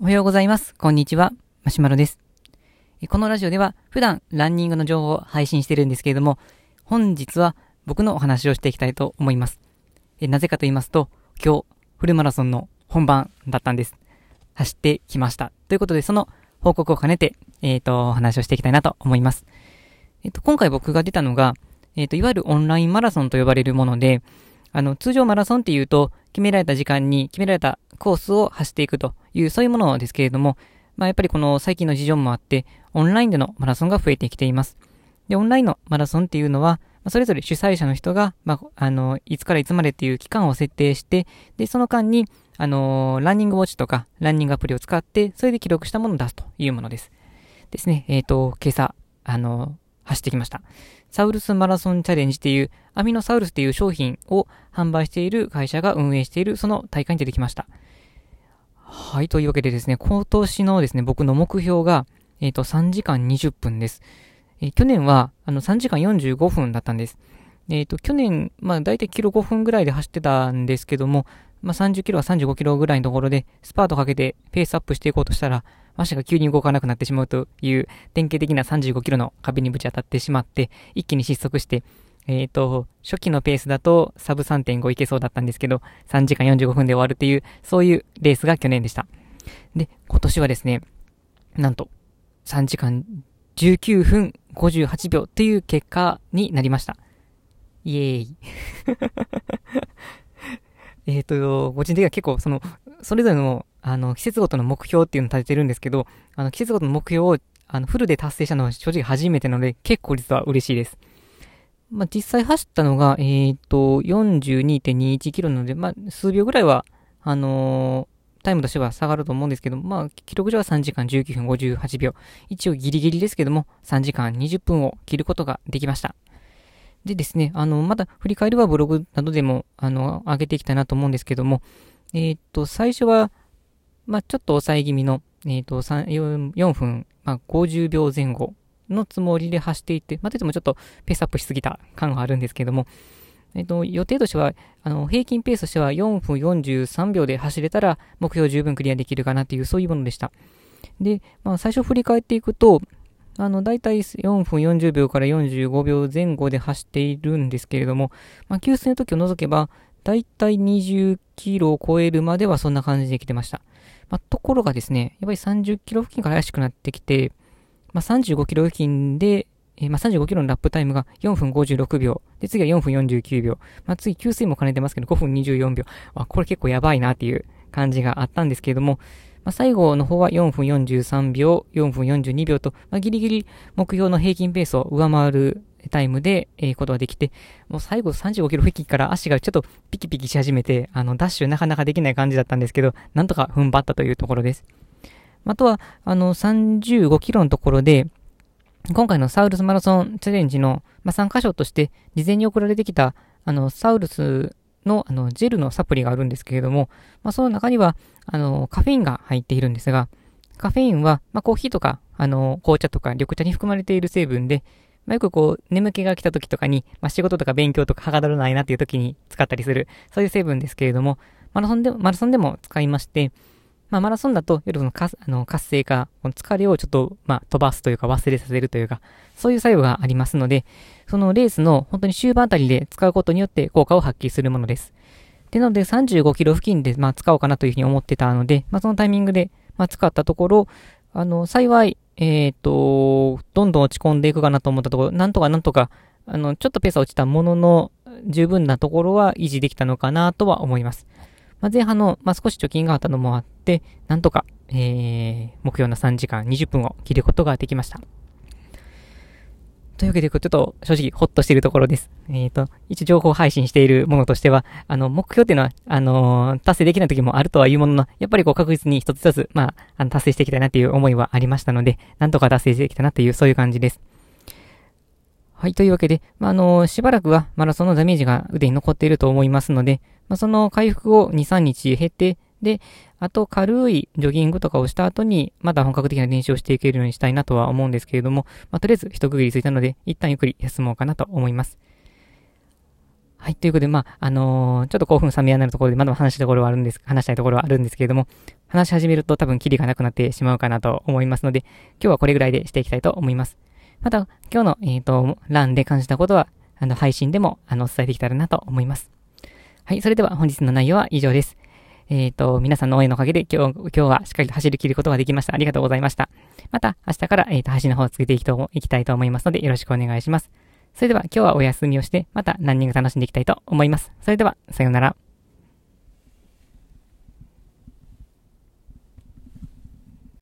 おはようございます。こんにちは。マシュマロです。このラジオでは普段ランニングの情報を配信してるんですけれども、本日は僕のお話をしていきたいと思います。なぜかと言いますと、今日フルマラソンの本番だったんです。走ってきました。ということで、その報告を兼ねて、えっ、と、お話をしていきたいなと思います。えっ、と、今回僕が出たのが、えっ、と、いわゆるオンラインマラソンと呼ばれるもので、あの、通常マラソンっていうと、決められた時間に決められたコースを走っていくという、そういうものですけれども、まあ、やっぱりこの最近の事情もあって、オンラインでのマラソンが増えてきています。で、オンラインのマラソンっていうのは、まあそれぞれ主催者の人が、まあ、あの、いつからいつまでっていう期間を設定して、で、その間に、あのランニングウォッチとか、ランニングアプリを使って、それで記録したものを出すというものです。ですね、えっ、と、今朝、あの走ってきました。サウルスマラソンチャレンジっていう、アミノサウルスっていう商品を販売している会社が運営している、その大会に出てきました。はい、というわけでですね、今年のですね、僕の目標が、えっ、と、3時間20分です。えー去年は、あの、3時間45分だったんです。えっ、と、去年、まあ、だいたいキロ5分ぐらいで走ってたんですけども、まあ、30キロは35キロぐらいのところで、スパートかけてペースアップしていこうとしたら、まさか急に動かなくなってしまうという、典型的な35キロの壁にぶち当たってしまって、一気に失速して、えっ、と、初期のペースだとサブ3.5いけそうだったんですけど、3時間45分で終わるっていう、そういうレースが去年でした。で、今年はですね、なんと、3時間19分58秒という結果になりました。イエーイ。えっと、個人的には結構、その、それぞれの、あの、季節ごとの目標っていうのを立ててるんですけど、あの、季節ごとの目標を、あの、フルで達成したのは正直初めてなので、結構実は嬉しいです。まあ、実際走ったのが、えっ、と、42.21キロなので、まあ、数秒ぐらいは、あのータイムとしては下がると思うんですけど、まあ、記録上は3時間19分58秒。一応ギリギリですけども、3時間20分を切ることができました。でですね、あの、まだ振り返りはブログなどでも、あの、上げていきたいなと思うんですけども、えーと、最初は、まあ、ちょっと抑え気味の、えーと、4, 4分、まあ、50秒前後のつもりで走っていて、まあ、といってもちょっとペースアップしすぎた感はあるんですけども、えっと、予定としては、あの、平均ペースとしては4分43秒で走れたら、目標十分クリアできるかなっていう、そういうものでした。で、まあ、最初振り返っていくと、あの、だいたい4分40秒から45秒前後で走っているんですけれども、まあ、給水の時を除けば、だいたい20キロを超えるまではそんな感じで来てました。まあ、ところがですね、やっぱり30キロ付近から怪しくなってきて、まあ、35キロ付近で、えーまあ、35キロのラップタイムが4分56秒。で、次は4分49秒。まあ、次、給水も兼ねてますけど、5分24秒。あ、これ結構やばいなっていう感じがあったんですけれども、まあ、最後の方は4分43秒、4分42秒と、まあ、ギリギリ目標の平均ペースを上回るタイムで、えーことができて、もう最後35キロ付近から足がちょっとピキピキし始めて、あの、ダッシュなかなかできない感じだったんですけど、なんとか踏ん張ったというところです。あとは、あの、35キロのところで、今回のサウルスマラソンチャレンジの、まあ、参加賞として、事前に送られてきた、あの、サウルスの、あの、ジェルのサプリがあるんですけれども、まあ、その中には、あの、カフェインが入っているんですが、カフェインは、まあ、コーヒーとか、あの、紅茶とか緑茶に含まれている成分で、まあ、よくこう、眠気が来た時とかに、まあ、仕事とか勉強とかはかどらないなっていう時に使ったりする、そういう成分ですけれども、マラソンでも、マラソンでも使いまして、まあ、マラソンだと、夜のかあの活性化、この疲れをちょっと、まあ、飛ばすというか忘れさせるというか、そういう作用がありますので、そのレースの本当に終盤あたりで使うことによって効果を発揮するものです。で、なので35キロ付近で、まあ、使おうかなというふうに思ってたので、まあ、そのタイミングで、まあ、使ったところ、あの、幸い、えっ、と、どんどん落ち込んでいくかなと思ったところ、なんとかなんとか、あの、ちょっとペースは落ちたものの、十分なところは維持できたのかなとは思います。まあ、前半の、まあ、少し貯金があったのもあって、なんとか、えー、目標の3時間20分を切ることができました。というわけで、ちょっと正直ほっとしているところです。えっ、と、一応情報配信しているものとしては、あの、目標っていうのは、あのー達成できない時もあるとはいうものの、やっぱりこう確実に一つ一つ、まあ、あの達成していきたいなっていう思いはありましたので、なんとか達成してきたなという、そういう感じです。はい、というわけで、まあ、あのしばらくはマラソンのダメージが腕に残っていると思いますので、まあ、その回復を2、3日経て、で、あと軽いジョギングとかをした後に、まだ本格的な練習をしていけるようにしたいなとは思うんですけれども、まあ、とりあえず一区切りついたので、一旦ゆっくり休もうかなと思います。はい、ということで、まあ、あのーちょっと興奮冷めやなるところで、まだ話したところはあるんです、話したいところはあるんですけれども、話し始めると多分キリがなくなってしまうかなと思いますので、今日はこれぐらいでしていきたいと思います。また、今日の、えっ、ー、と、欄で感じたことは、あの、配信でも、あの、お伝えできたらなと思います。はい、それでは本日の内容は以上です。えっ、ー、と、皆さんの応援のおかげで今日、今日はしっかりと走り切ることができました。ありがとうございました。また、明日から、えっ、ー、と、配信の方を続けていきといきたいと思いますので、よろしくお願いします。それでは、今日はお休みをして、また何人か楽しんでいきたいと思います。それでは、さようなら。